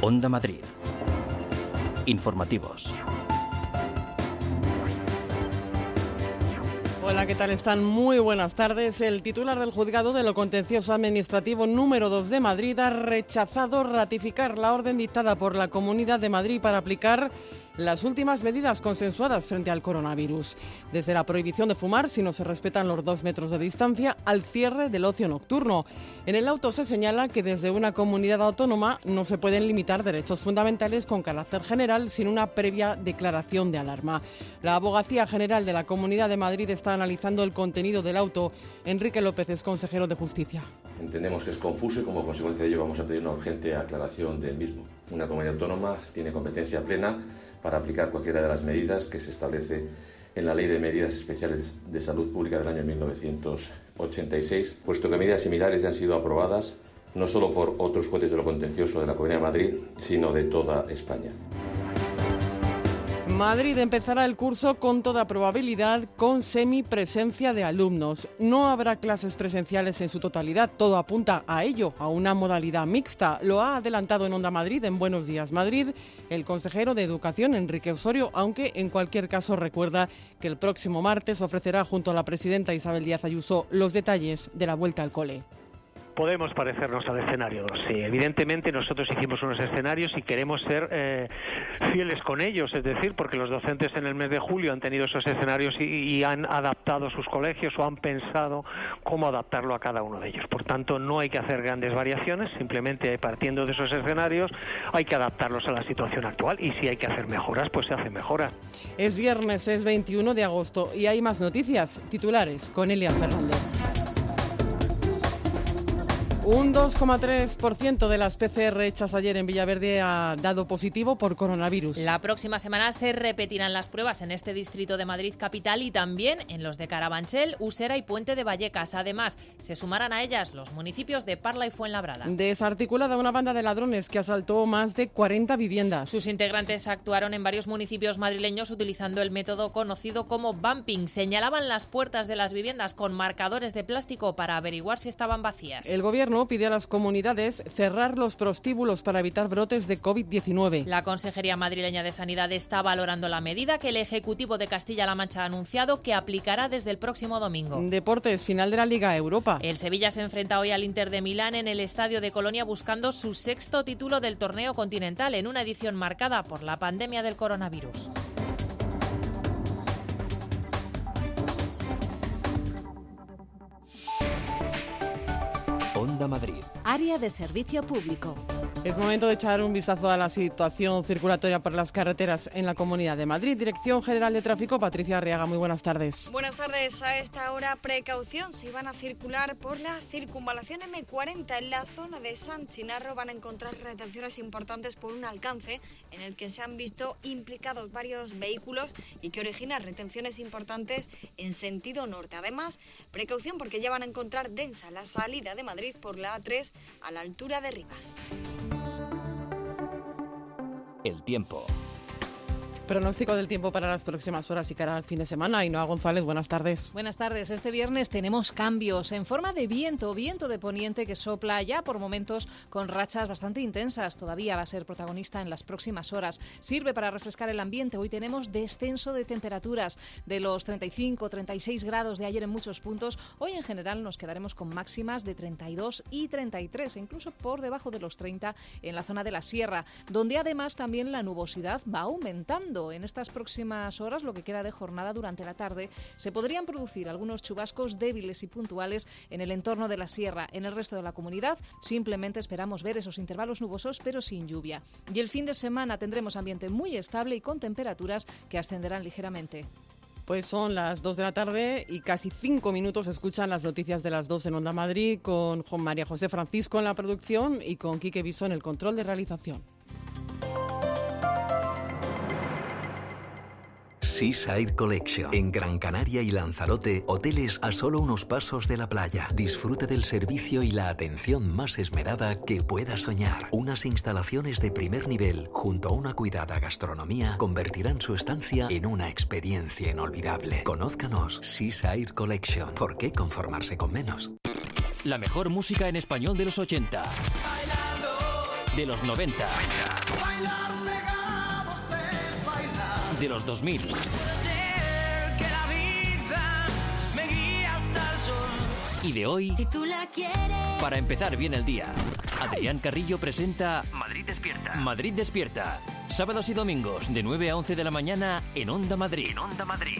Onda Madrid. Informativos. Hola, ¿qué tal están? Muy buenas tardes. El titular del juzgado de lo contencioso administrativo número 2 de Madrid ha rechazado ratificar la orden dictada por la Comunidad de Madrid para aplicar las últimas medidas consensuadas frente al coronavirus, desde la prohibición de fumar si no se respetan los dos metros de distancia al cierre del ocio nocturno. En el auto se señala que desde una comunidad autónoma no se pueden limitar derechos fundamentales con carácter general sin una previa declaración de alarma. La Abogacía General de la Comunidad de Madrid está analizando el contenido del auto. Enrique López es consejero de Justicia. Entendemos que es confuso y como consecuencia de ello vamos a pedir una urgente aclaración del mismo. Una comunidad autónoma tiene competencia plena para aplicar cualquiera de las medidas que se establece en la Ley de Medidas Especiales de Salud Pública del año 1986, puesto que medidas similares ya han sido aprobadas no solo por otros jueces de lo contencioso de la Comunidad de Madrid, sino de toda España. Madrid empezará el curso con toda probabilidad con semipresencia de alumnos. No habrá clases presenciales en su totalidad, todo apunta a ello, a una modalidad mixta. Lo ha adelantado en Onda Madrid, en Buenos Días Madrid, el consejero de Educación, Enrique Osorio, aunque en cualquier caso recuerda que el próximo martes ofrecerá junto a la presidenta Isabel Díaz Ayuso los detalles de la vuelta al cole podemos parecernos al escenario 2. Sí, evidentemente nosotros hicimos unos escenarios y queremos ser eh, fieles con ellos, es decir, porque los docentes en el mes de julio han tenido esos escenarios y, han adaptado sus colegios o han pensado cómo adaptarlo a cada uno de ellos. Por tanto, no hay que hacer grandes variaciones, simplemente partiendo de esos escenarios hay que adaptarlos a la situación actual y si hay que hacer mejoras, pues se hacen mejoras. Es viernes, es 21 de agosto y hay más noticias. Titulares con Elia Fernández. Un 2,3% de las PCR hechas ayer en Villaverde ha dado positivo por coronavirus. La próxima semana se repetirán las pruebas en este distrito de Madrid capital y también en los de Carabanchel, Usera y Puente de Vallecas. Además, se sumarán a ellas los municipios de Parla y Fuenlabrada. Desarticulada una banda de ladrones que asaltó más de 40 viviendas. Sus integrantes actuaron en varios municipios madrileños utilizando el método conocido como bumping. Señalaban las puertas de las viviendas con marcadores de plástico para averiguar si estaban vacías. El gobierno pide a las comunidades cerrar los prostíbulos para evitar brotes de COVID-19. La Consejería Madrileña de Sanidad está valorando la medida que el Ejecutivo de Castilla-La Mancha ha anunciado que aplicará desde el próximo domingo. Deportes, final de la Liga Europa. El Sevilla se enfrenta hoy al Inter de Milán en el Estadio de Colonia buscando su sexto título del torneo continental en una edición marcada por la pandemia del coronavirus. Onda Madrid. Área de servicio público. Es momento de echar un vistazo a la situación circulatoria por las carreteras en la Comunidad de Madrid. Dirección General de Tráfico, Patricia Arriaga, muy buenas tardes. Buenas tardes. A esta hora, precaución, si van a circular por la circunvalación M40 en la zona de San Chinarro, van a encontrar retenciones importantes por un alcance en el que se han visto implicados varios vehículos y que origina retenciones importantes en sentido norte. Además, precaución porque ya van a encontrar densa la salida de Madrid por la A3 a la altura de Rivas. El tiempo. Pronóstico del tiempo para las próximas horas y cara al fin de semana. Ainhoa González, buenas tardes. Buenas tardes. Este viernes tenemos cambios en forma de viento, viento de poniente que sopla ya por momentos con rachas bastante intensas. Todavía va a ser protagonista en las próximas horas. Sirve para refrescar el ambiente. Hoy tenemos descenso de temperaturas de los 35, 36 grados de ayer en muchos puntos. Hoy en general nos quedaremos con máximas de 32 y 33, incluso por debajo de los 30 en la zona de la sierra, donde además también la nubosidad va aumentando en estas próximas horas, lo que queda de jornada durante la tarde, se podrían producir algunos chubascos débiles y puntuales en el entorno de la sierra. En el resto de la comunidad simplemente esperamos ver esos intervalos nubosos pero sin lluvia. Y el fin de semana tendremos ambiente muy estable y con temperaturas que ascenderán ligeramente. Pues son las 2 de la tarde y casi 5 minutos escuchan las noticias de las 2 en Onda Madrid con Juan María José Francisco en la producción y con Quique Viso en el control de realización. Seaside Collection. En Gran Canaria y Lanzarote, hoteles a solo unos pasos de la playa. Disfrute del servicio y la atención más esmerada que pueda soñar. Unas instalaciones de primer nivel, junto a una cuidada gastronomía, convertirán su estancia en una experiencia inolvidable. Conózcanos Seaside Collection. ¿Por qué conformarse con menos? La mejor música en español de los 80. De los 90. De los 2000. Y de hoy, Si tú la quieres. para empezar bien el día, Adrián Carrillo presenta Madrid despierta. Madrid Despierta. Sábados y domingos, de 9 a 11 de la mañana, en Onda Madrid. En Onda Madrid.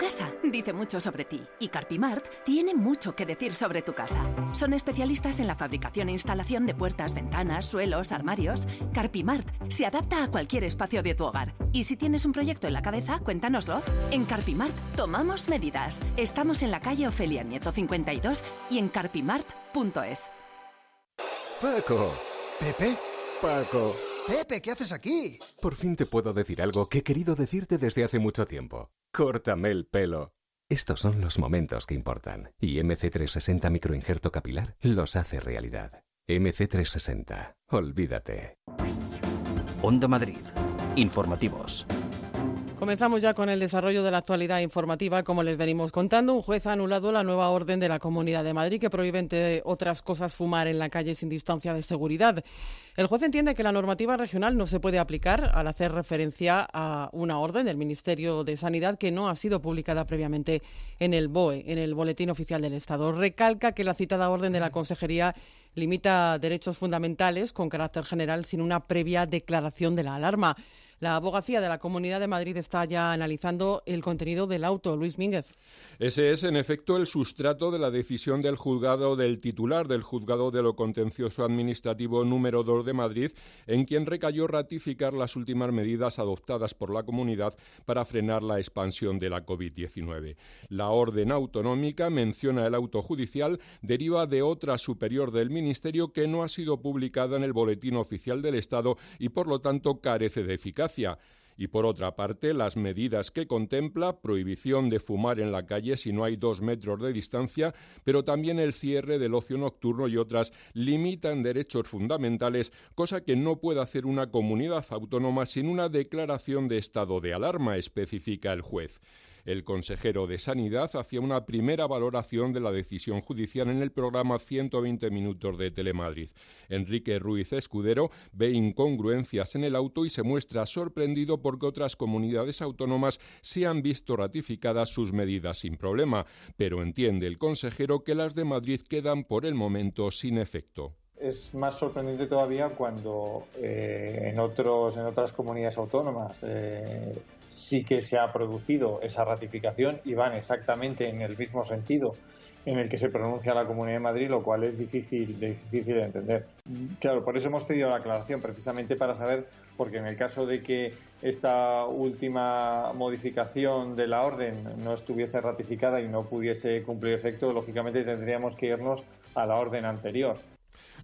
Casa dice mucho sobre ti y Carpimart tiene mucho que decir sobre tu casa. Son especialistas en la fabricación e instalación de puertas, ventanas, suelos, armarios. Carpimart se adapta a cualquier espacio de tu hogar. Y si tienes un proyecto en la cabeza, cuéntanoslo. En Carpimart tomamos medidas. Estamos en la calle Ofelia Nieto 52 y en carpimart.es. Paco. ¿Pepe? Paco. Pepe, ¿qué haces aquí? Por fin te puedo decir algo que he querido decirte desde hace mucho tiempo. Córtame el pelo. Estos son los momentos que importan. Y MC360 microinjerto capilar los hace realidad. MC360. Olvídate. Onda Madrid. Informativos. Comenzamos ya con el desarrollo de la actualidad informativa. Como les venimos contando, un juez ha anulado la nueva orden de la Comunidad de Madrid que prohíbe, entre otras cosas, fumar en la calle sin distancia de seguridad. El juez entiende que la normativa regional no se puede aplicar al hacer referencia a una orden del Ministerio de Sanidad que no ha sido publicada previamente en el BOE, en el Boletín Oficial del Estado. Recalca que la citada orden de la Consejería limita derechos fundamentales con carácter general sin una previa declaración de la alarma. La abogacía de la Comunidad de Madrid está ya analizando el contenido del auto. Luis Mínguez. Ese es, en efecto, el sustrato de la decisión del juzgado del titular del juzgado de lo contencioso administrativo número 2 de Madrid, en quien recayó ratificar las últimas medidas adoptadas por la comunidad para frenar la expansión de la COVID-19. La orden autonómica, menciona el auto judicial, deriva de otra superior del Ministerio que no ha sido publicada en el Boletín Oficial del Estado y, por lo tanto, carece de eficacia y por otra parte las medidas que contempla prohibición de fumar en la calle si no hay dos metros de distancia, pero también el cierre del ocio nocturno y otras limitan derechos fundamentales, cosa que no puede hacer una comunidad autónoma sin una declaración de estado de alarma, especifica el juez. El consejero de Sanidad hacía una primera valoración de la decisión judicial en el programa 120 Minutos de Telemadrid. Enrique Ruiz Escudero ve incongruencias en el auto y se muestra sorprendido porque otras comunidades autónomas se han visto ratificadas sus medidas sin problema, pero entiende el consejero que las de Madrid quedan por el momento sin efecto es más sorprendente todavía cuando eh, en en otras comunidades autónomas eh, sí que se ha producido esa ratificación y van exactamente en el mismo sentido en el que se pronuncia la Comunidad de Madrid, lo cual es difícil, difícil de entender. Claro, por eso hemos pedido la aclaración, precisamente para saber, porque en el caso de que esta última modificación de la orden no estuviese ratificada y no pudiese cumplir efecto, lógicamente tendríamos que irnos a la orden anterior.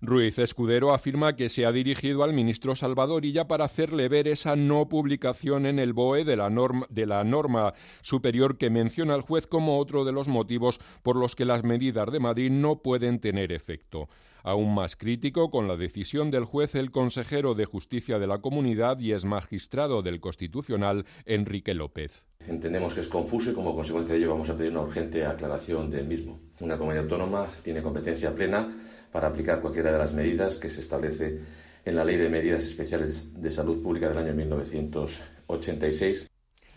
Ruiz Escudero afirma que se ha dirigido al ministro Salvadorilla para hacerle ver esa no publicación en el BOE de la, norma, de la norma superior que menciona el juez como otro de los motivos por los que las medidas de Madrid no pueden tener efecto. Aún más crítico con la decisión del juez el consejero de Justicia de la Comunidad y es magistrado del Constitucional, Enrique López. Entendemos que es confuso y como consecuencia de ello vamos a pedir una urgente aclaración del mismo. Una comunidad autónoma tiene competencia plena para aplicar cualquiera de las medidas que se establece en la Ley de Medidas Especiales de Salud Pública del año 1986.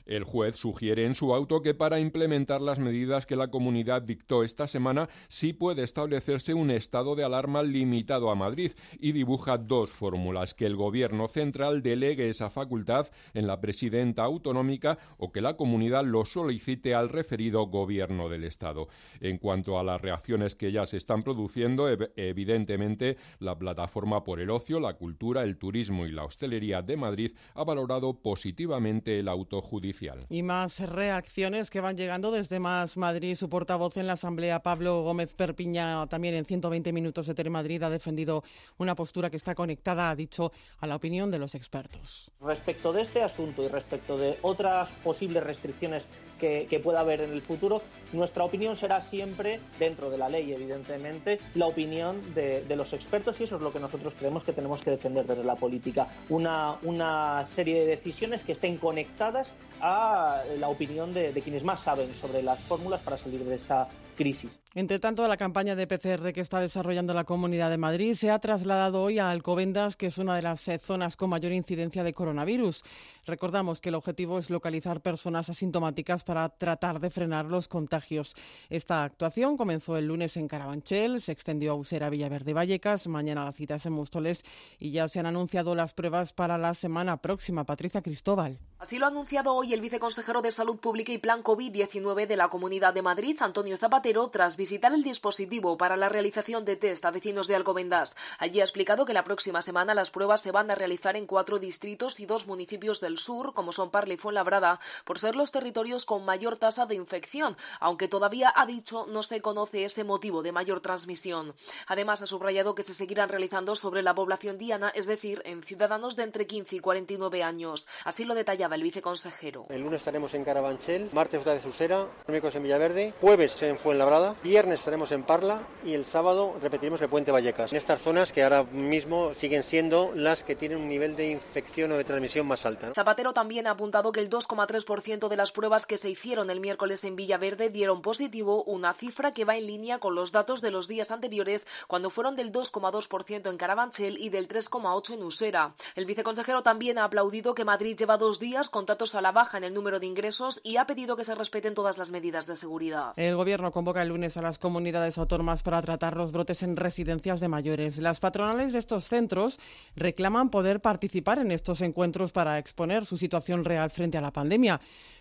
El juez sugiere en su auto que para implementar las medidas que la comunidad dictó esta semana sí puede establecerse un estado de alarma limitado a Madrid y dibuja dos fórmulas, que el gobierno central delegue esa facultad en la presidenta autonómica o que la comunidad lo solicite al referido gobierno del Estado. En cuanto a las reacciones que ya se están produciendo, evidentemente la plataforma por el ocio, la cultura, el turismo y la hostelería de Madrid ha valorado positivamente el auto judicial. Y más reacciones que van llegando desde Más Madrid. Su portavoz en la Asamblea, Pablo Gómez Perpiña, también en 120 minutos de Telemadrid, ha defendido una postura que está conectada, ha dicho, a la opinión de los expertos. Respecto de este asunto y respecto de otras posibles restricciones que, pueda haber en el futuro. Nuestra opinión será siempre, dentro de la ley, evidentemente, la opinión de, de los expertos y eso es lo que nosotros creemos que tenemos que defender desde la política. Una, una serie de decisiones que estén conectadas a la opinión de, de quienes más saben sobre las fórmulas para salir de esta crisis. Entre tanto, la campaña de PCR que está desarrollando la Comunidad de Madrid se ha trasladado hoy a Alcobendas, que es una de las eh, zonas con mayor incidencia de coronavirus. Recordamos que el objetivo es localizar personas asintomáticas para tratar de frenar los contagios. Esta actuación comenzó el lunes en Carabanchel, se extendió a Usera, Villaverde Vallecas. Mañana la cita en Móstoles y ya se han anunciado las pruebas para la semana próxima. Patricia Cristóbal. Así lo ha anunciado hoy el viceconsejero de Salud Pública y Plan COVID-19 de la Comunidad de Madrid, Antonio Zapatero, tras visitar el dispositivo para la realización de test a vecinos de Alcobendas. Allí ha explicado que la próxima semana las pruebas se van a realizar en cuatro distritos y dos municipios del sur, como son Parla y Fuenlabrada, por ser los territorios con mayor tasa de infección, aunque todavía ha dicho no se conoce ese motivo de mayor transmisión. Además, ha subrayado que se seguirán realizando sobre la población diana, es decir, en ciudadanos de entre 15 y 49 años. Así lo detallaba el viceconsejero. El lunes estaremos en Carabanchel, martes otra vez Usera, miércoles en Villaverde, jueves en Fuenlabrada, viernes estaremos en Parla y el sábado repetiremos el Puente Vallecas. En estas zonas que ahora mismo siguen siendo las que tienen un nivel de infección o de transmisión más alta. ¿no? Zapatero también ha apuntado que el 2,3% de las pruebas que se hicieron el miércoles en Villaverde dieron positivo, una cifra que va en línea con los datos de los días anteriores, cuando fueron del 2,2% en Carabanchel y del 3,8% en Usera. El viceconsejero también ha aplaudido que Madrid lleva dos días con datos a la baja en el número de ingresos y ha pedido que se respeten todas las medidas de seguridad. El Gobierno convoca el lunes a las comunidades autónomas para tratar los brotes en residencias de mayores. Las patronales de estos centros reclaman poder participar en estos encuentros para exponer su situación real frente a la pandemia.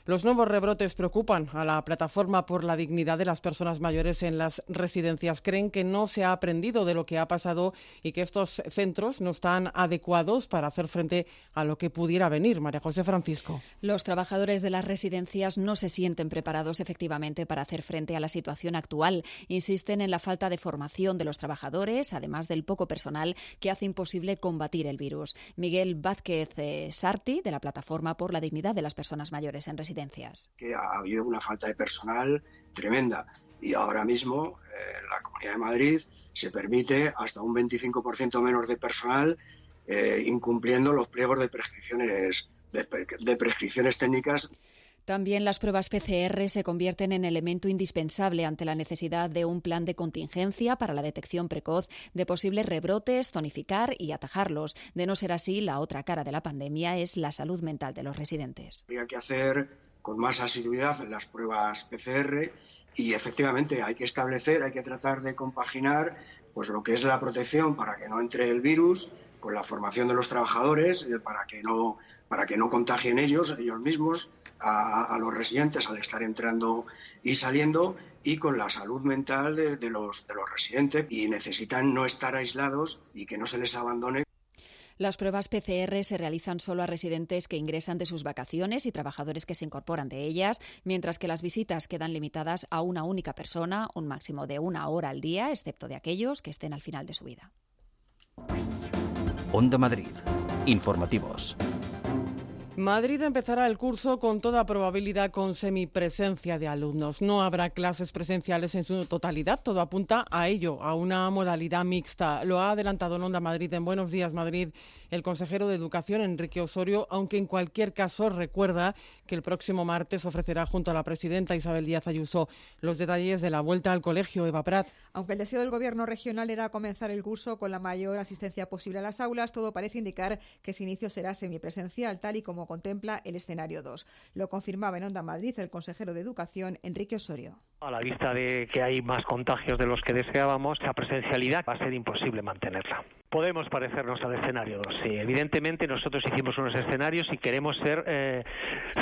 Los nuevos rebrotes preocupan a la plataforma por la dignidad de las personas mayores en las residencias. Creen que no se ha aprendido de lo que ha pasado y que estos centros no están adecuados para hacer frente a lo que pudiera venir. María José Francisco. Los trabajadores de las residencias no se sienten preparados efectivamente para hacer frente a la situación actual. Insisten en la falta de formación de los trabajadores, además del poco personal que hace imposible combatir el virus. Miguel Vázquez eh, Sarti, de la Plataforma por la Dignidad de las Personas Mayores en Residencias. Que ha habido una falta de personal tremenda y ahora mismo eh, la Comunidad de Madrid se permite hasta un 25% menos de personal eh, incumpliendo los pliegos de prescripciones de, de prescripciones técnicas también las pruebas PCR se convierten en elemento indispensable ante la necesidad de un plan de contingencia para la detección precoz de posibles rebrotes, zonificar y atajarlos. De no ser así, la otra cara de la pandemia es la salud mental de los residentes. Habría que hacer con más asiduidad las pruebas PCR y efectivamente hay que establecer, hay que tratar de compaginar pues lo que es la protección para que no entre el virus con la formación de los trabajadores eh, para que no para que no contagien ellos ellos mismos a, a, los residentes al estar entrando y saliendo y con la salud mental de, de, los, de los residentes y necesitan no estar aislados y que no se les abandone. Las pruebas PCR se realizan solo a residentes que ingresan de sus vacaciones y trabajadores que se incorporan de ellas, mientras que las visitas quedan limitadas a una única persona, un máximo de una hora al día, excepto de aquellos que estén al final de su vida. Onda Madrid. Informativos. Madrid empezará el curso con toda probabilidad con semipresencia de alumnos. No habrá clases presenciales en su totalidad. Todo apunta a ello, a una modalidad mixta. Lo ha adelantado en Onda Madrid en Buenos Días Madrid el consejero de Educación, Enrique Osorio, aunque en cualquier caso recuerda que el próximo martes ofrecerá junto a la presidenta Isabel Díaz Ayuso los detalles de la vuelta al colegio Eva Prat. Aunque el deseo del Gobierno regional era comenzar el curso con la mayor asistencia posible a las aulas, todo parece indicar que ese inicio será semipresencial, tal y como contempla el escenario 2. Lo confirmaba en Onda Madrid el consejero de Educación, Enrique Osorio. A la vista de que hay más contagios de los que deseábamos, la presencialidad va a ser imposible mantenerla. Podemos parecernos al escenario 2, sí. Evidentemente nosotros hicimos unos escenarios y queremos ser eh,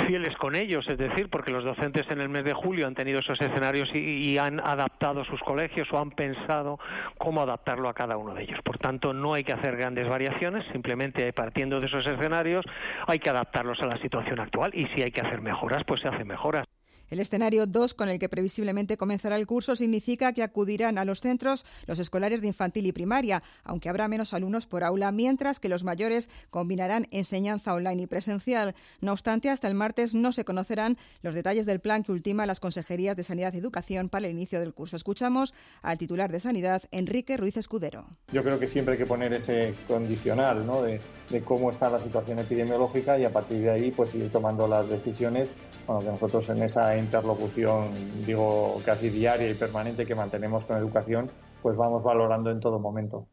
fieles con ellos, es decir, porque los docentes en el mes de julio han tenido esos escenarios y, y han adaptado sus colegios o han pensado cómo adaptarlo a cada uno de ellos. Por tanto, no hay que hacer grandes variaciones, simplemente partiendo de esos escenarios hay que adaptarlos a la situación actual y si hay que hacer mejoras, pues se hacen mejoras. El escenario 2, con el que previsiblemente comenzará el curso, significa que acudirán a los centros los escolares de infantil y primaria, aunque habrá menos alumnos por aula, mientras que los mayores combinarán enseñanza online y presencial. No obstante, hasta el martes no se conocerán los detalles del plan que ultima las consejerías de Sanidad y Educación para el inicio del curso. Escuchamos al titular de Sanidad, Enrique Ruiz Escudero. Yo creo que siempre hay que poner ese condicional ¿no? de, cómo está la situación epidemiológica y a partir de ahí pues ir tomando las decisiones bueno, que nosotros en esa interlocución digo casi diaria y permanente que mantenemos con educación pues vamos valorando en todo momento.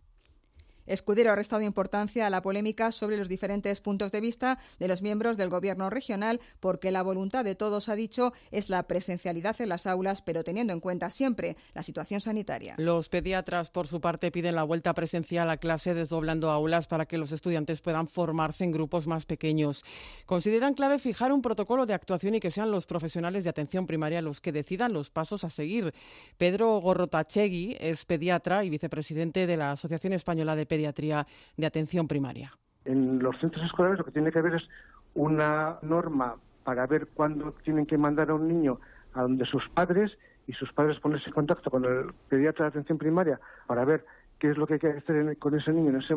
Escudero ha restado importancia a la polémica sobre los diferentes puntos de vista de los miembros del Gobierno regional porque la voluntad de todos, ha dicho, es la presencialidad en las aulas, pero teniendo en cuenta siempre la situación sanitaria. Los pediatras, por su parte, piden la vuelta presencial a clase desdoblando aulas para que los estudiantes puedan formarse en grupos más pequeños. Consideran clave fijar un protocolo de actuación y que sean los profesionales de atención primaria los que decidan los pasos a seguir. Pedro Gorrotachegui es pediatra y vicepresidente de la Asociación Española de Pediatría de Atención Primaria. En los centros escolares lo que tiene que haber es una norma para ver cuándo tienen que mandar a un niño a donde sus padres y sus padres ponerse en contacto con el pediatra de atención primaria para ver qué es lo que hay que hacer con ese niño en ese,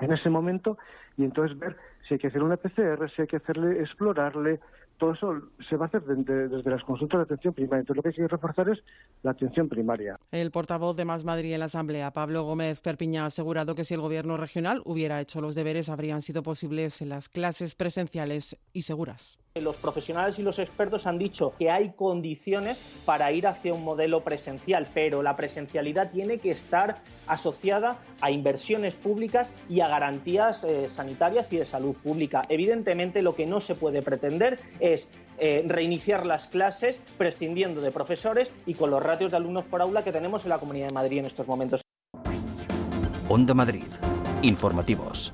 en ese momento y entonces ver si hay que hacer una PCR, si hay que hacerle explorarle. Todo eso se va a hacer de- de- desde las consultas de atención primaria. Entonces lo que hay que reforzar es la atención primaria. El portavoz de Más Madrid en la Asamblea, Pablo Gómez Perpiña, ha asegurado que si el Gobierno regional hubiera hecho los deberes, habrían sido posibles las clases presenciales y seguras. Los profesionales y los expertos han dicho que hay condiciones para ir hacia un modelo presencial, pero la presencialidad tiene que estar asociada a inversiones públicas y a garantías eh, sanitarias y de salud pública. Evidentemente, lo que no se puede pretender es eh, reiniciar las clases prescindiendo de profesores y con los ratios de alumnos por aula que tenemos en la Comunidad de Madrid en estos momentos. Onda Madrid. Informativos.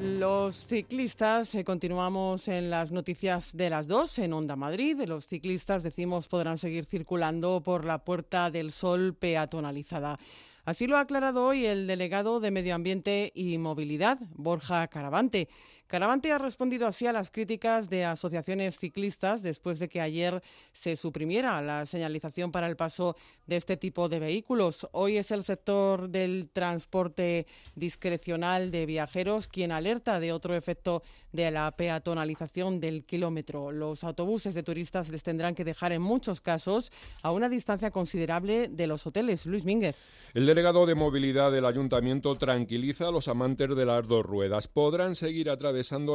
Los ciclistas, eh, continuamos en las noticias de las dos en Onda Madrid. Los ciclistas, decimos, podrán seguir circulando por la Puerta del Sol peatonalizada. Así lo ha aclarado hoy el delegado de Medio Ambiente y Movilidad, Borja Caravante. Caravante ha respondido así a las críticas de asociaciones ciclistas después de que ayer se suprimiera la señalización para el paso de este tipo de vehículos. Hoy es el sector del transporte discrecional de viajeros quien alerta de otro efecto de la peatonalización del kilómetro. Los autobuses de turistas les tendrán que dejar en muchos casos a una distancia considerable de los hoteles. Luis Mínguez. El delegado de movilidad del ayuntamiento tranquiliza a los amantes de las dos ruedas. Podrán seguir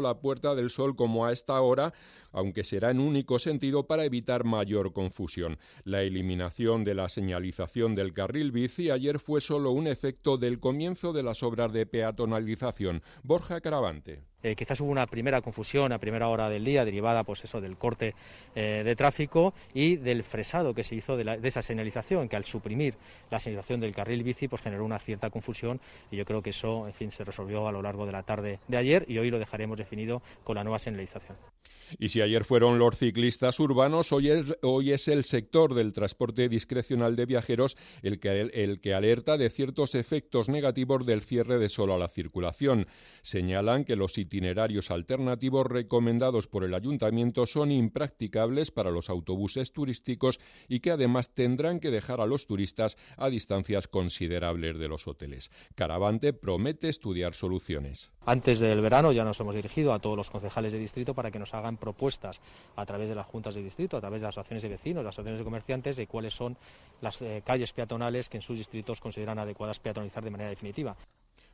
la Puerta del Sol como a esta hora, aunque será en único sentido para evitar mayor confusión. La eliminación de la señalización del carril bici ayer fue solo un efecto del comienzo de las obras de peatonalización. Borja Caravante. Eh, quizás hubo una primera confusión a primera hora del día derivada pues eso del corte eh, de tráfico y del fresado que se hizo de, la- de esa señalización que al suprimir la señalización del carril bici pues generó una cierta confusión y yo creo que eso en fin se resolvió a lo largo de la tarde de ayer y hoy lo dejaremos definido con la nueva señalización. Y si ayer fueron los ciclistas urbanos, hoy es, hoy es el sector del transporte discrecional de viajeros el que, el que alerta de ciertos efectos negativos del cierre de solo a la circulación. Señalan que los itinerarios alternativos recomendados por el ayuntamiento son impracticables para los autobuses turísticos y que además tendrán que dejar a los turistas a distancias considerables de los hoteles. Caravante promete estudiar soluciones. Antes del verano ya nos hemos dirigido a todos los concejales de distrito para que nos hagan propuestas a través de las juntas de distrito, a través de las asociaciones de vecinos, las asociaciones de comerciantes, de cuáles son las eh, calles peatonales que en sus distritos consideran adecuadas peatonalizar de manera definitiva.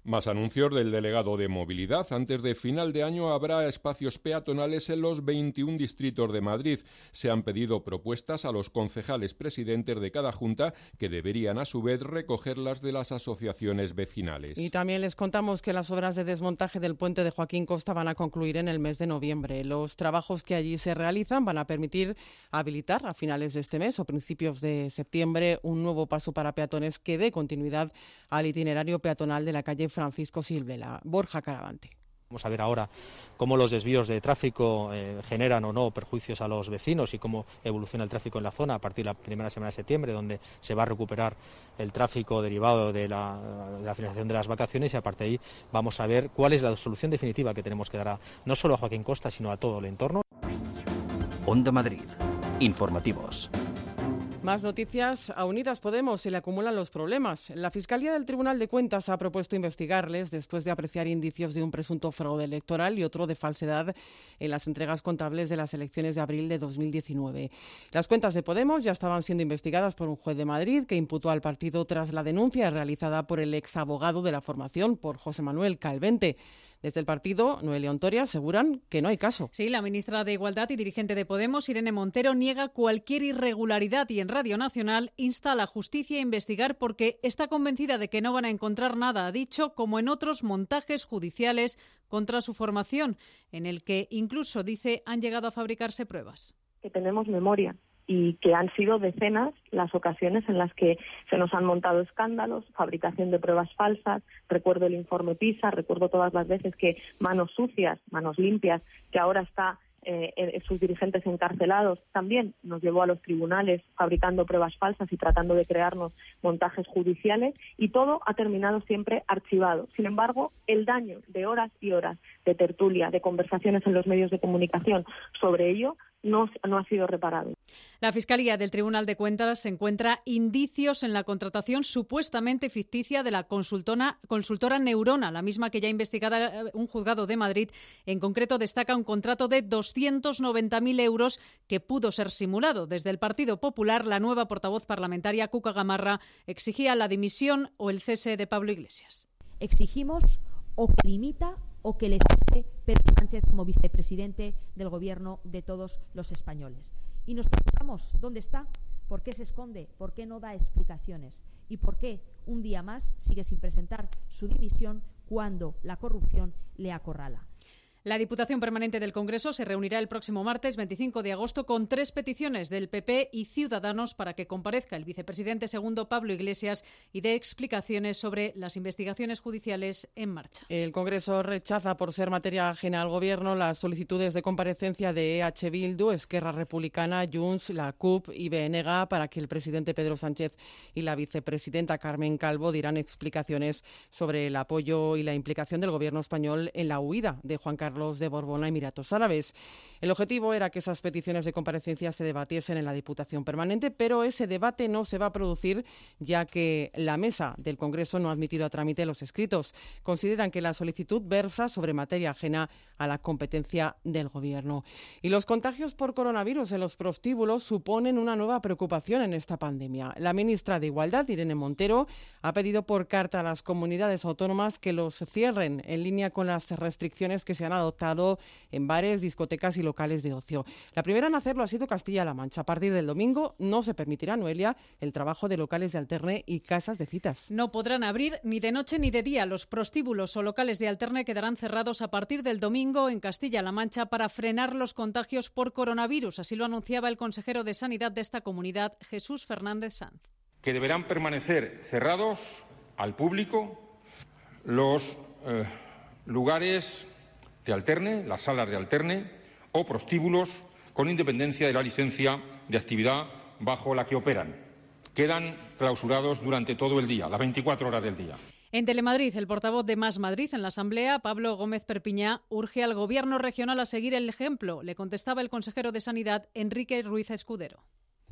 Más anuncios del delegado de movilidad. Antes de final de año habrá espacios peatonales en los 21 distritos de Madrid. Se han pedido propuestas a los concejales presidentes de cada junta que deberían a su vez recogerlas de las asociaciones vecinales. Y también les contamos que las obras de desmontaje del puente de Joaquín Costa van a concluir en el mes de noviembre. Los trabajos que allí se realizan van a permitir habilitar a finales de este mes o principios de septiembre un nuevo paso para peatones que dé continuidad al itinerario peatonal de la calle Francisco Silvela. Borja Caravante. Vamos a ver ahora cómo los desvíos de tráfico eh, generan o no perjuicios a los vecinos y cómo evoluciona el tráfico en la zona a partir de la primera semana de septiembre, donde se va a recuperar el tráfico derivado de la, de la finalización de las vacaciones y a partir de ahí vamos a ver cuál es la solución definitiva que tenemos que dar a, no solo a Joaquín Costa, sino a todo el entorno. Onda Madrid. Informativos. Más noticias. A Unidas Podemos se le acumulan los problemas. La Fiscalía del Tribunal de Cuentas ha propuesto investigarles después de apreciar indicios de un presunto fraude electoral y otro de falsedad en las entregas contables de las elecciones de abril de 2019. Las cuentas de Podemos ya estaban siendo investigadas por un juez de Madrid que imputó al partido tras la denuncia realizada por el ex abogado de la formación, por José Manuel Calvente. Desde el partido, Noelia Ontoria aseguran que no hay caso. Sí, la ministra de Igualdad y dirigente de Podemos, Irene Montero, niega cualquier irregularidad y en Radio Nacional insta a la justicia a investigar porque está convencida de que no van a encontrar nada, ha dicho, como en otros montajes judiciales contra su formación, en el que incluso, dice, han llegado a fabricarse pruebas. que tenemos memoria y que han sido decenas las ocasiones en las que se nos han montado escándalos, fabricación de pruebas falsas, recuerdo el informe PISA, recuerdo todas las veces que manos sucias, manos limpias, que ahora está eh, eh, sus dirigentes encarcelados, también nos llevó a los tribunales fabricando pruebas falsas y tratando de crearnos montajes judiciales y todo ha terminado siempre archivado. Sin embargo, el daño de horas y horas de tertulia, de conversaciones en los medios de comunicación sobre ello no, no ha sido reparado. La Fiscalía del Tribunal de Cuentas encuentra indicios en la contratación supuestamente ficticia de la consultora, consultora Neurona, la misma que ya investigada eh, un juzgado de Madrid. En concreto, destaca un contrato de 290.000 euros que pudo ser simulado. Desde el Partido Popular, la nueva portavoz parlamentaria, Cuca Gamarra, exigía la dimisión o el cese de Pablo Iglesias. Exigimos o que limita o que le cese Pedro Sánchez como vicepresidente del Gobierno de todos los españoles. Y nos preguntamos dónde está, por qué se esconde, por qué no da explicaciones y por qué un día más sigue sin presentar su dimisión cuando la corrupción le acorrala. La Diputación Permanente del Congreso se reunirá el próximo martes 25 de agosto con tres peticiones del PP y Ciudadanos para que comparezca el vicepresidente segundo Pablo Iglesias y dé explicaciones sobre las investigaciones judiciales en marcha. El Congreso rechaza por ser materia ajena al Gobierno las solicitudes de comparecencia de EH Bildu, Esquerra Republicana, Junts, la CUP y BNG para que el presidente Pedro Sánchez y la vicepresidenta Carmen Calvo dirán explicaciones sobre el apoyo y la implicación del Gobierno español en la huida de Juan Carlos de Borbón a Emiratos Árabes. El objetivo era que esas peticiones de comparecencia se debatiesen en la Diputación Permanente, pero ese debate no se va a producir ya que la mesa del Congreso no ha admitido a trámite los escritos. Consideran que la solicitud versa sobre materia ajena a la competencia del Gobierno. Y los contagios por coronavirus en los prostíbulos suponen una nueva preocupación en esta pandemia. La ministra de Igualdad, Irene Montero, ha pedido por carta a las comunidades autónomas que los cierren en línea con las restricciones que se han en bares, discotecas y locales de ocio. La primera en hacerlo ha sido Castilla-La Mancha. A partir del domingo no se permitirá, Noelia, el trabajo de locales de alterne y casas de citas. No podrán abrir ni de noche ni de día. Los prostíbulos o locales de alterne quedarán cerrados a partir del domingo en Castilla-La Mancha para frenar los contagios por coronavirus. Así lo anunciaba el consejero de Sanidad de esta comunidad, Jesús Fernández Sanz. que deberán permanecer cerrados al público los eh, lugares de alterne, las salas de alterne o prostíbulos con independencia de la licencia de actividad bajo la que operan. Quedan clausurados durante todo el día, las 24 horas del día. En Telemadrid, el portavoz de Más Madrid en la Asamblea, Pablo Gómez Perpiñá, urge al Gobierno regional a seguir el ejemplo. Le contestaba el consejero de Sanidad, Enrique Ruiz Escudero.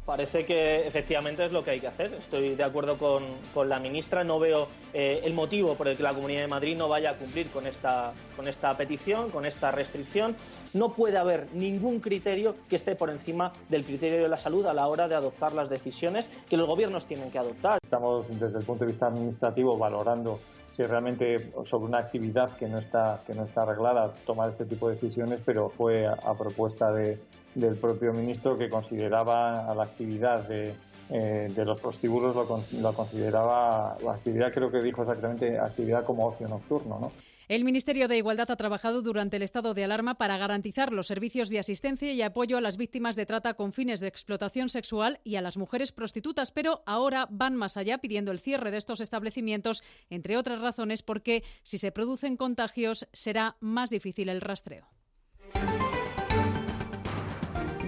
Parece que efectivamente es lo que hay que hacer. Estoy de acuerdo con, con la ministra. No veo eh, el motivo por el que la Comunidad de Madrid no vaya a cumplir con esta, con esta petición, con esta restricción. No puede haber ningún criterio que esté por encima del criterio de la salud a la hora de adoptar las decisiones que los gobiernos tienen que adoptar. Estamos desde el punto de vista administrativo valorando si realmente sobre una actividad que no está que no está arreglada tomar este tipo de decisiones, pero fue a, a propuesta de, del propio ministro que consideraba a la actividad de, eh, los prostíbulos lo, lo consideraba la actividad creo que dijo exactamente actividad como ocio nocturno, ¿no? El Ministerio de Igualdad ha trabajado durante el estado de alarma para garantizar los servicios de asistencia y apoyo a las víctimas de trata con fines de explotación sexual y a las mujeres prostitutas, pero ahora van más allá pidiendo el cierre de estos establecimientos, entre otras razones porque si se producen contagios será más difícil el rastreo.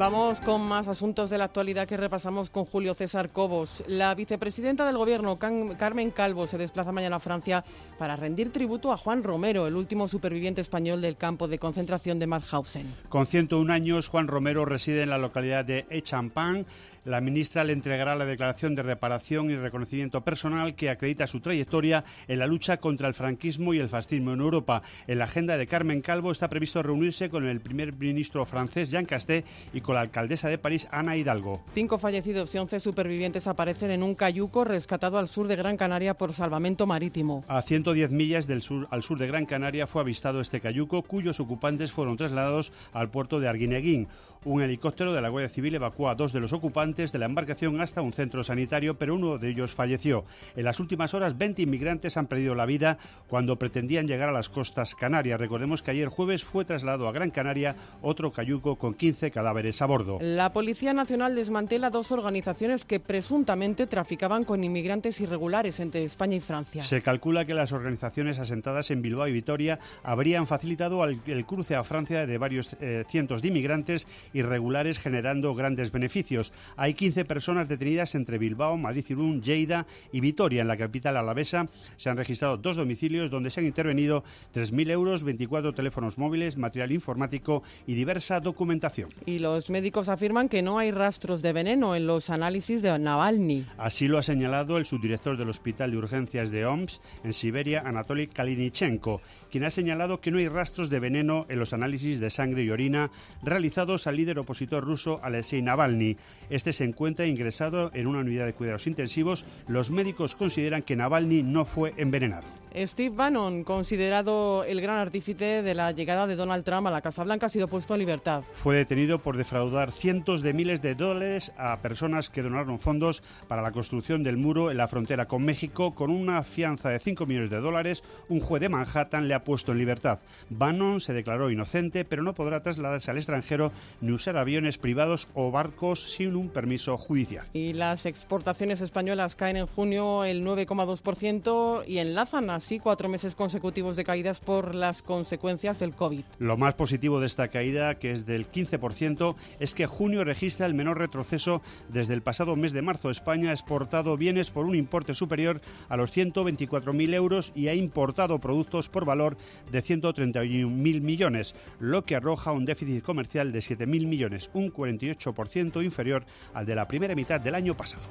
Vamos con más asuntos de la actualidad que repasamos con Julio César Cobos. La vicepresidenta del Gobierno, Carmen Calvo, se desplaza mañana a Francia para rendir tributo a Juan Romero, el último superviviente español del campo de concentración de Mauthausen. Con 101 años, Juan Romero reside en la localidad de Echampán, la ministra le entregará la declaración de reparación y reconocimiento personal que acredita su trayectoria en la lucha contra el franquismo y el fascismo en Europa. En la agenda de Carmen Calvo está previsto reunirse con el primer ministro francés Jean Castet y con la alcaldesa de París Ana Hidalgo. Cinco fallecidos y once supervivientes aparecen en un cayuco rescatado al sur de Gran Canaria por salvamento marítimo. A 110 millas del sur, al sur de Gran Canaria fue avistado este cayuco cuyos ocupantes fueron trasladados al puerto de Arguineguín. Un helicóptero de la Guardia Civil evacuó a dos de los ocupantes de la embarcación hasta un centro sanitario, pero uno de ellos falleció. En las últimas horas, 20 inmigrantes han perdido la vida cuando pretendían llegar a las costas canarias. Recordemos que ayer jueves fue trasladado a Gran Canaria otro cayuco con 15 cadáveres a bordo. La Policía Nacional desmantela dos organizaciones que presuntamente traficaban con inmigrantes irregulares entre España y Francia. Se calcula que las organizaciones asentadas en Bilbao y Vitoria habrían facilitado el cruce a Francia de varios eh, cientos de inmigrantes irregulares generando grandes beneficios. Hay 15 personas detenidas entre Bilbao, Madrid, Irún, Lleida y Vitoria. En la capital alavesa se han registrado dos domicilios donde se han intervenido 3.000 euros, 24 teléfonos móviles, material informático y diversa documentación. Y los médicos afirman que no hay rastros de veneno en los análisis de Navalny. Así lo ha señalado el subdirector del Hospital de Urgencias de OMS en Siberia, Anatoly Kalinichenko, quien ha señalado que no hay rastros de veneno en los análisis de sangre y orina realizados al líder opositor ruso Alexei Navalny. Este se encuentra ingresado en una unidad de cuidados intensivos. Los médicos consideran que Navalny no fue envenenado. Steve Bannon, considerado el gran artífice de la llegada de Donald Trump a la Casa Blanca, ha sido puesto en libertad. Fue detenido por defraudar cientos de miles de dólares a personas que donaron fondos para la construcción del muro en la frontera con México. Con una fianza de 5 millones de dólares, un juez de Manhattan le ha puesto en libertad. Bannon se declaró inocente, pero no podrá trasladarse al extranjero ni usar aviones privados o barcos sin un permiso judicial. Y las exportaciones españolas caen en junio el 9,2% y enlazan a así cuatro meses consecutivos de caídas por las consecuencias del COVID. Lo más positivo de esta caída, que es del 15%, es que junio registra el menor retroceso desde el pasado mes de marzo. España ha exportado bienes por un importe superior a los 124.000 euros y ha importado productos por valor de 131.000 millones, lo que arroja un déficit comercial de 7.000 millones, un 48% inferior al de la primera mitad del año pasado.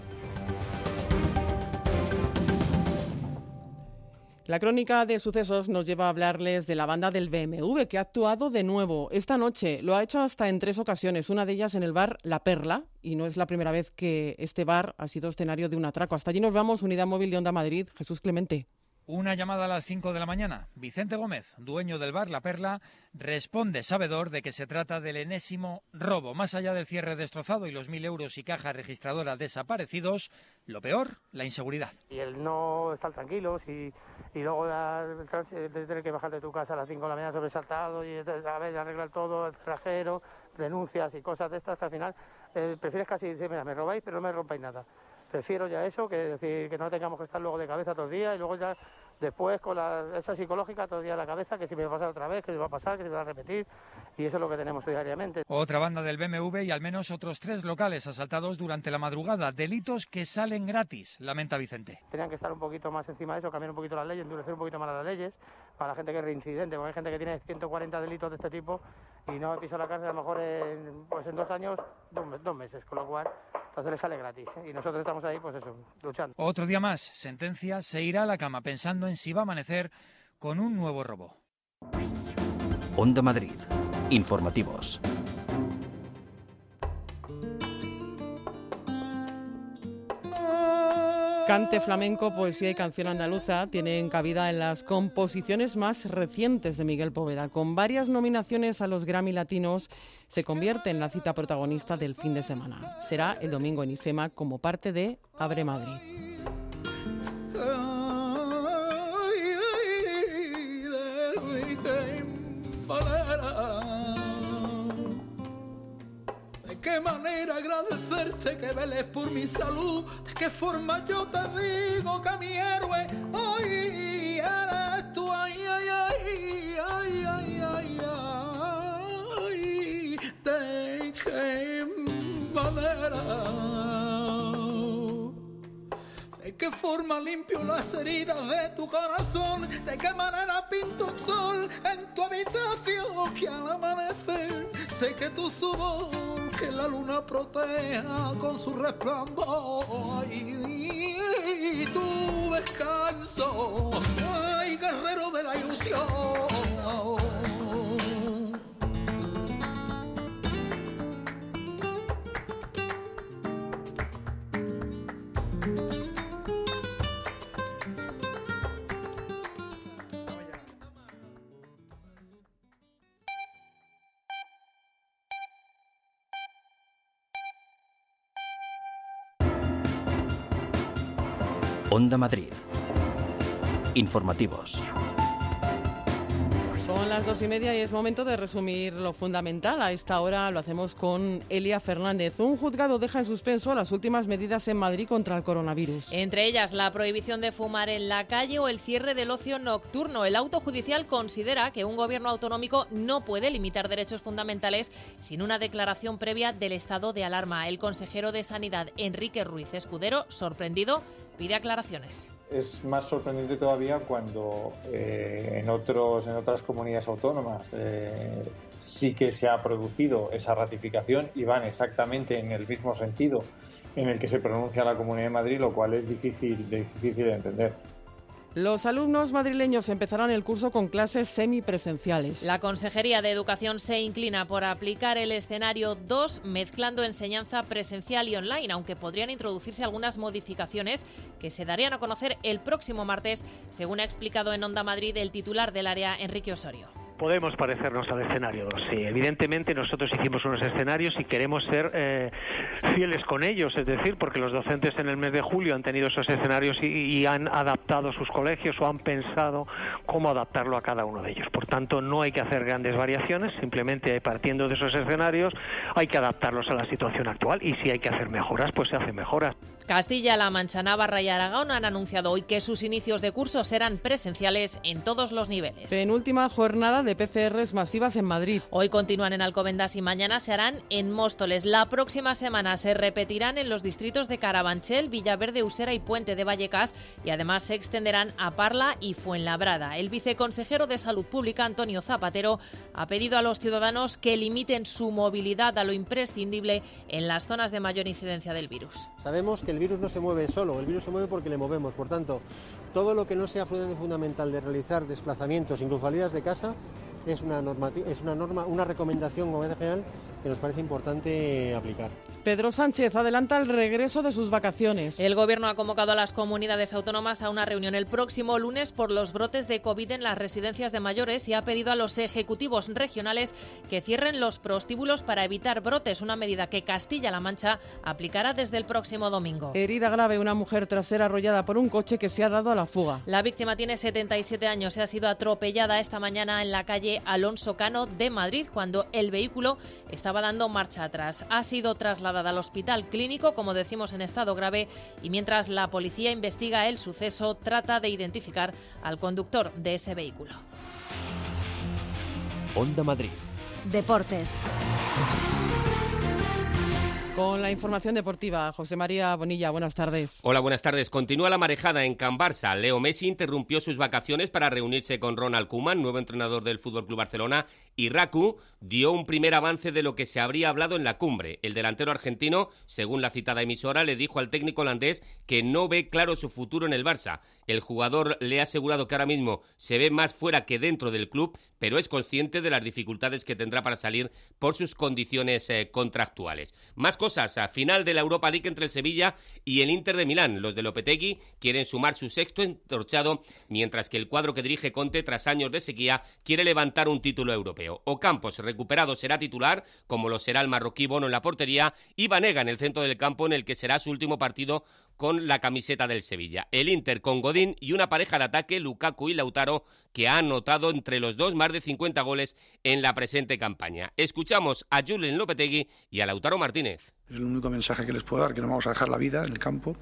La crónica de sucesos nos lleva a hablarles de la banda del BMW que ha actuado de nuevo esta noche. Lo ha hecho hasta en tres ocasiones, una de ellas en el bar La Perla, y no es la primera vez que este bar ha sido escenario de un atraco. Hasta allí nos vamos, Unidad Móvil de Onda Madrid, Jesús Clemente. Una llamada a las 5 de la mañana. Vicente Gómez, dueño del bar La Perla, responde sabedor de que se trata del enésimo robo. Más allá del cierre destrozado y los mil euros y caja registradora desaparecidos, lo peor, la inseguridad. Y el no estar tranquilos y, luego tener que bajar de tu casa a las 5 de la mañana sobresaltado y a ver, arreglar todo, el trasero, denuncias y cosas de estas que al final eh, prefieres casi decir, mira, me robáis pero no me rompáis nada prefiero ya eso que decir que no tengamos que estar luego de cabeza todo el día y luego ya después con la, esa psicológica día en la cabeza que si me va a pasar otra vez, que se va a pasar, que se va a repetir y eso es lo que tenemos diariamente. Otra banda del BMW y al menos otros tres locales asaltados durante la madrugada. Delitos que salen gratis, lamenta Vicente. Tenían que estar un poquito más encima de eso, cambiar un poquito las leyes, endurecer un poquito más las leyes para la gente que es reincidente, porque hay gente que tiene 140 delitos de este tipo y no pisado la cárcel a lo mejor en, pues en dos años, dos, meses, con lo cual entonces le sale gratis. ¿eh? Y nosotros estamos ahí, pues eso, luchando. Otro día más, sentencia, se irá a la cama pensando en si va a amanecer con un nuevo robo. Onda Madrid. Informativos. Cante flamenco, poesía y canción andaluza tienen cabida en las composiciones más recientes de Miguel Poveda. Con varias nominaciones a los Grammy Latinos, se convierte en la cita protagonista del fin de semana. Será el domingo en IFEMA como parte de Abre Madrid. De qué manera agradecerte que veles por mi salud, de qué forma yo te digo que mi héroe hoy eres tú, ay, ay, ay, ay, ay, ay, ay, de qué manera. ¿De qué forma limpio las heridas de tu corazón? ¿De qué manera pinto un sol en tu habitación que al amanecer sé que tu sudor, que la luna proteja con su resplandor. Y tu descanso, ay, guerrero de la ilusión. Onda Madrid. Informativos. Dos y media y es momento de resumir lo fundamental. A esta hora lo hacemos con Elia Fernández. Un juzgado deja en suspenso las últimas medidas en Madrid contra el coronavirus. Entre ellas, la prohibición de fumar en la calle o el cierre del ocio nocturno. El auto judicial considera que un gobierno autonómico no puede limitar derechos fundamentales sin una declaración previa del estado de alarma. El consejero de Sanidad, Enrique Ruiz Escudero, sorprendido, pide aclaraciones es más sorprendente todavía cuando eh, en, otros, en otras comunidades autónomas eh, sí que se ha producido esa ratificación y van exactamente en el mismo sentido en el que se pronuncia la Comunidad de Madrid, lo cual es difícil, difícil de entender. Los alumnos madrileños empezarán el curso con clases semipresenciales. La Consejería de Educación se inclina por aplicar el escenario 2 mezclando enseñanza presencial y online, aunque podrían introducirse algunas modificaciones que se darían a conocer el próximo martes, según ha explicado en Onda Madrid el titular del área, Enrique Osorio podemos parecernos al escenario 2. Sí, evidentemente nosotros hicimos unos escenarios y queremos ser eh, fieles con ellos, es decir, porque los docentes en el mes de julio han tenido esos escenarios y, han adaptado sus colegios o han pensado cómo adaptarlo a cada uno de ellos. Por tanto, no hay que hacer grandes variaciones, simplemente partiendo de esos escenarios hay que adaptarlos a la situación actual y si hay que hacer mejoras, pues se hacen mejoras. Castilla-La Mancha, Navarra y Aragón han anunciado hoy que sus inicios de curso serán presenciales en todos los niveles. Penúltima jornada de PCRs masivas en Madrid. Hoy continúan en Alcobendas y mañana se harán en Móstoles. La próxima semana se repetirán en los distritos de Carabanchel, Villaverde, Usera y Puente de Vallecas y además se extenderán a Parla y Fuenlabrada. El viceconsejero de Salud Pública, Antonio Zapatero, ha pedido a los ciudadanos que limiten su movilidad a lo imprescindible en las zonas de mayor incidencia del virus. Sabemos que el virus no se mueve solo, el virus se mueve porque le movemos. Por tanto, todo lo que no sea fundamental de realizar desplazamientos, incluso salidas de casa, es una, es una norma, una recomendación general que nos parece importante aplicar. Pedro Sánchez adelanta el regreso de sus vacaciones. El Gobierno ha convocado a las comunidades autónomas a una reunión el próximo lunes por los brotes de COVID en las residencias de mayores y ha pedido a los ejecutivos regionales que cierren los prostíbulos para evitar brotes, una medida que Castilla-La Mancha aplicará desde el próximo domingo. Herida grave una mujer tras ser arrollada por un coche que se ha dado a la fuga. La víctima tiene 77 años y ha sido atropellada esta mañana en la calle Alonso Cano de Madrid cuando el vehículo estaba dando marcha atrás. Ha sido trasladado al hospital clínico, como decimos, en estado grave, y mientras la policía investiga el suceso, trata de identificar al conductor de ese vehículo. Onda Madrid. Deportes. Con la información deportiva, José María Bonilla, buenas tardes. Hola, buenas tardes. Continúa la marejada en Can Barça. Leo Messi interrumpió sus vacaciones para reunirse con Ronald Koeman, nuevo entrenador del Fútbol Club Barcelona, y Raku dio un primer avance de lo que se habría hablado en la cumbre. El delantero argentino, según la citada emisora, le dijo al técnico holandés que no ve claro su futuro en el Barça. El jugador le ha asegurado que ahora mismo se ve más fuera que dentro del club, pero es consciente de las dificultades que tendrá para salir por sus condiciones eh, contractuales. Más cosas, a final de la Europa League entre el Sevilla y el Inter de Milán. Los de Lopetegui quieren sumar su sexto entorchado, mientras que el cuadro que dirige Conte, tras años de sequía, quiere levantar un título europeo. Ocampos, recuperado, será titular, como lo será el marroquí Bono en la portería, y Vanega en el centro del campo, en el que será su último partido con la camiseta del Sevilla. El Inter con Godín y una pareja de ataque, Lukaku y Lautaro, que ha anotado entre los dos más de 50 goles en la presente campaña. Escuchamos a Julen Lopetegui y a Lautaro Martínez. Es el único mensaje que les puedo dar, que no vamos a dejar la vida en el campo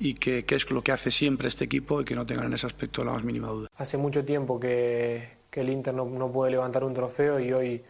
y que, es lo que hace siempre este equipo y que no tengan en ese aspecto la más mínima duda. Hace mucho tiempo que, el Inter no, puede levantar un trofeo y hoy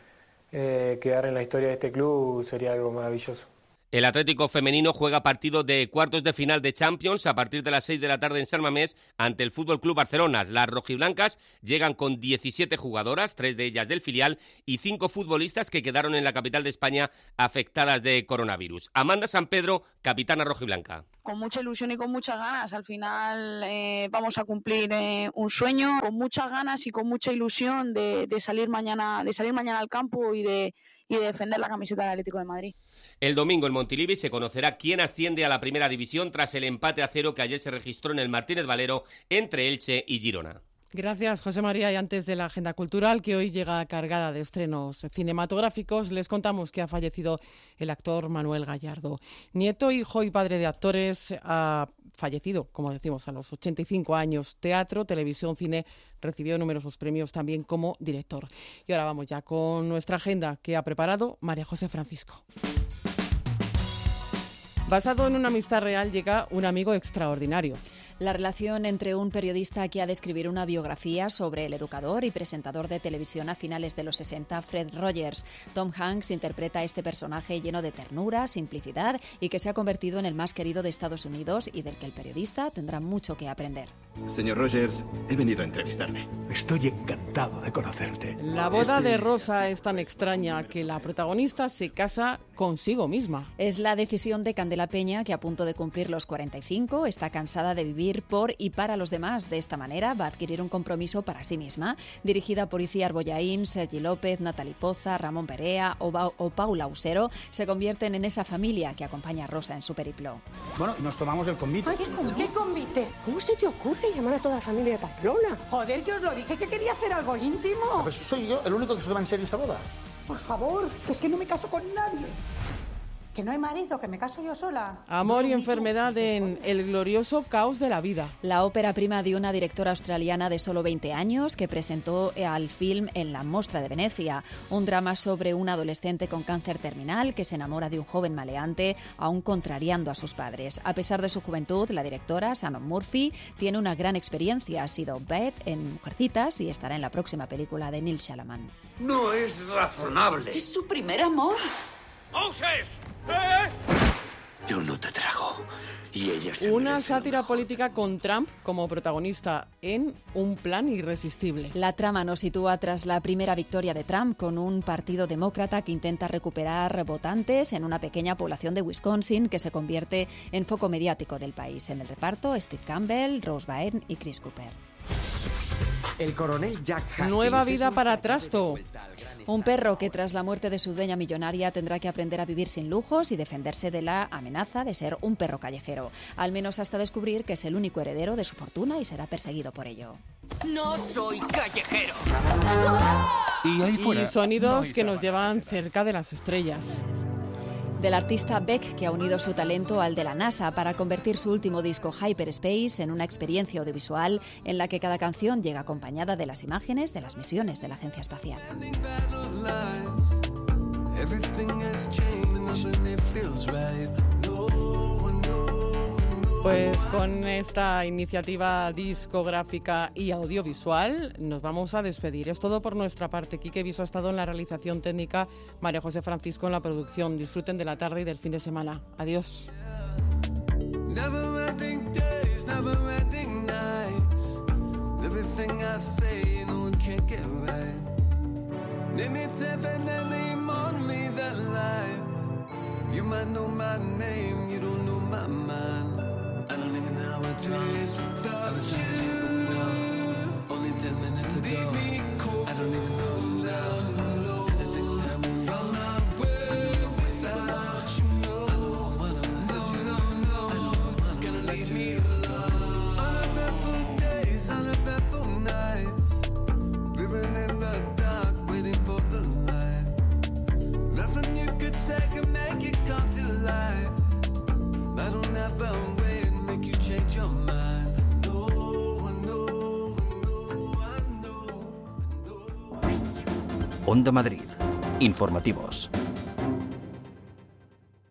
eh, quedar en la historia de este club sería algo maravilloso. El Atlético femenino juega partido de cuartos de final de Champions a partir de las 6 de la tarde en San Mamés ante el Fútbol Club Barcelona. Las rojiblancas llegan con 17 jugadoras, tres de ellas del filial y cinco futbolistas que quedaron en la capital de España afectadas de coronavirus. Amanda San Pedro, capitana rojiblanca con mucha ilusión y con muchas ganas. Al final eh, vamos a cumplir eh, un sueño con muchas ganas y con mucha ilusión de, de, salir mañana, de salir mañana al campo y de, y de defender la camiseta del Atlético de Madrid. El domingo en Montilivi se conocerá quién asciende a la primera división tras el empate a cero que ayer se registró en el Martínez Valero entre Elche y Girona. Gracias, José María. Y antes de la agenda cultural, que hoy llega cargada de estrenos cinematográficos, les contamos que ha fallecido el actor Manuel Gallardo. Nieto, hijo y padre de actores, ha fallecido, como decimos, a los 85 años. Teatro, televisión, cine, recibió numerosos premios también como director. Y ahora vamos ya con nuestra agenda que ha preparado María José Francisco. Basado en una amistad real llega un amigo extraordinario. La relación entre un periodista que ha de escribir una biografía sobre el educador y presentador de televisión a finales de los 60, Fred Rogers. Tom Hanks interpreta a este personaje lleno de ternura, simplicidad y que se ha convertido en el más querido de Estados Unidos y del que el periodista tendrá mucho que aprender. Señor Rogers, he venido a entrevistarle. Estoy encantado de conocerte. La boda de Rosa es tan extraña que la protagonista se casa consigo misma. Es la decisión de Candela Peña, que a punto de cumplir los 45 está cansada de vivir por y para los demás. De esta manera va a adquirir un compromiso para sí misma. Dirigida por Iciar Boyaín, Sergi López, Natalie Poza, Ramón Perea o, Paula Usero, se convierten en esa familia que acompaña a Rosa en su periplo. Bueno, nos tomamos el convite. ¿qué convite? ¿Cómo se te ocurre llamar a toda la familia de Pamplona? Joder, que os lo dije, que quería hacer algo íntimo. ¿Sabes? Soy yo el único que se toma en serio esta boda. Por favor, es que no me caso con nadie que no hay marido, que me caso yo sola. Amor y enfermedad en El glorioso caos de la vida. La ópera prima de una directora australiana de solo 20 años que presentó al film en la Mostra de Venecia. Un drama sobre un adolescente con cáncer terminal que se enamora de un joven maleante, aún contrariando a sus padres. A pesar de su juventud, la directora, Shannon Murphy, tiene una gran experiencia. Ha sido Beth en Mujercitas y estará en la próxima película de Neil Shalaman. No es razonable. Es su primer amor. ¡Moses! Yo no te trago. Y ella se Una sátira política con Trump como protagonista en Un plan irresistible. La trama nos sitúa tras la primera victoria de Trump con un partido demócrata que intenta recuperar votantes en una pequeña población de Wisconsin que se convierte en foco mediático del país. En el reparto, Steve Campbell, Rose Byrne y Chris Cooper. El coronel Jack Nueva vida para Trasto. Un perro que tras la muerte de su dueña millonaria tendrá que aprender a vivir sin lujos y defenderse de la amenaza de ser un perro callejero, al menos hasta descubrir que es el único heredero de su fortuna y será perseguido por ello. No soy callejero. Y, hay y sonidos que nos llevan cerca de las estrellas del artista Beck, que ha unido su talento al de la NASA para convertir su último disco Hyperspace en una experiencia audiovisual en la que cada canción llega acompañada de las imágenes de las misiones de la agencia espacial. Pues con esta iniciativa discográfica y audiovisual nos vamos a despedir. Es todo por nuestra parte. Quique Viso ha estado en la realización técnica, María José Francisco en la producción. Disfruten de la tarde y del fin de semana. Adiós. Trying to know. Only ten minutes ago. I don't even know now. Anything that moves from my way without you. I don't wanna let you know. I don't wanna gonna leave me alone. Uneventful days, uneventful nights. Living in the dark, waiting for the light. Nothing you could take and make it come to life. I don't ever Onda Madrid. Informativos.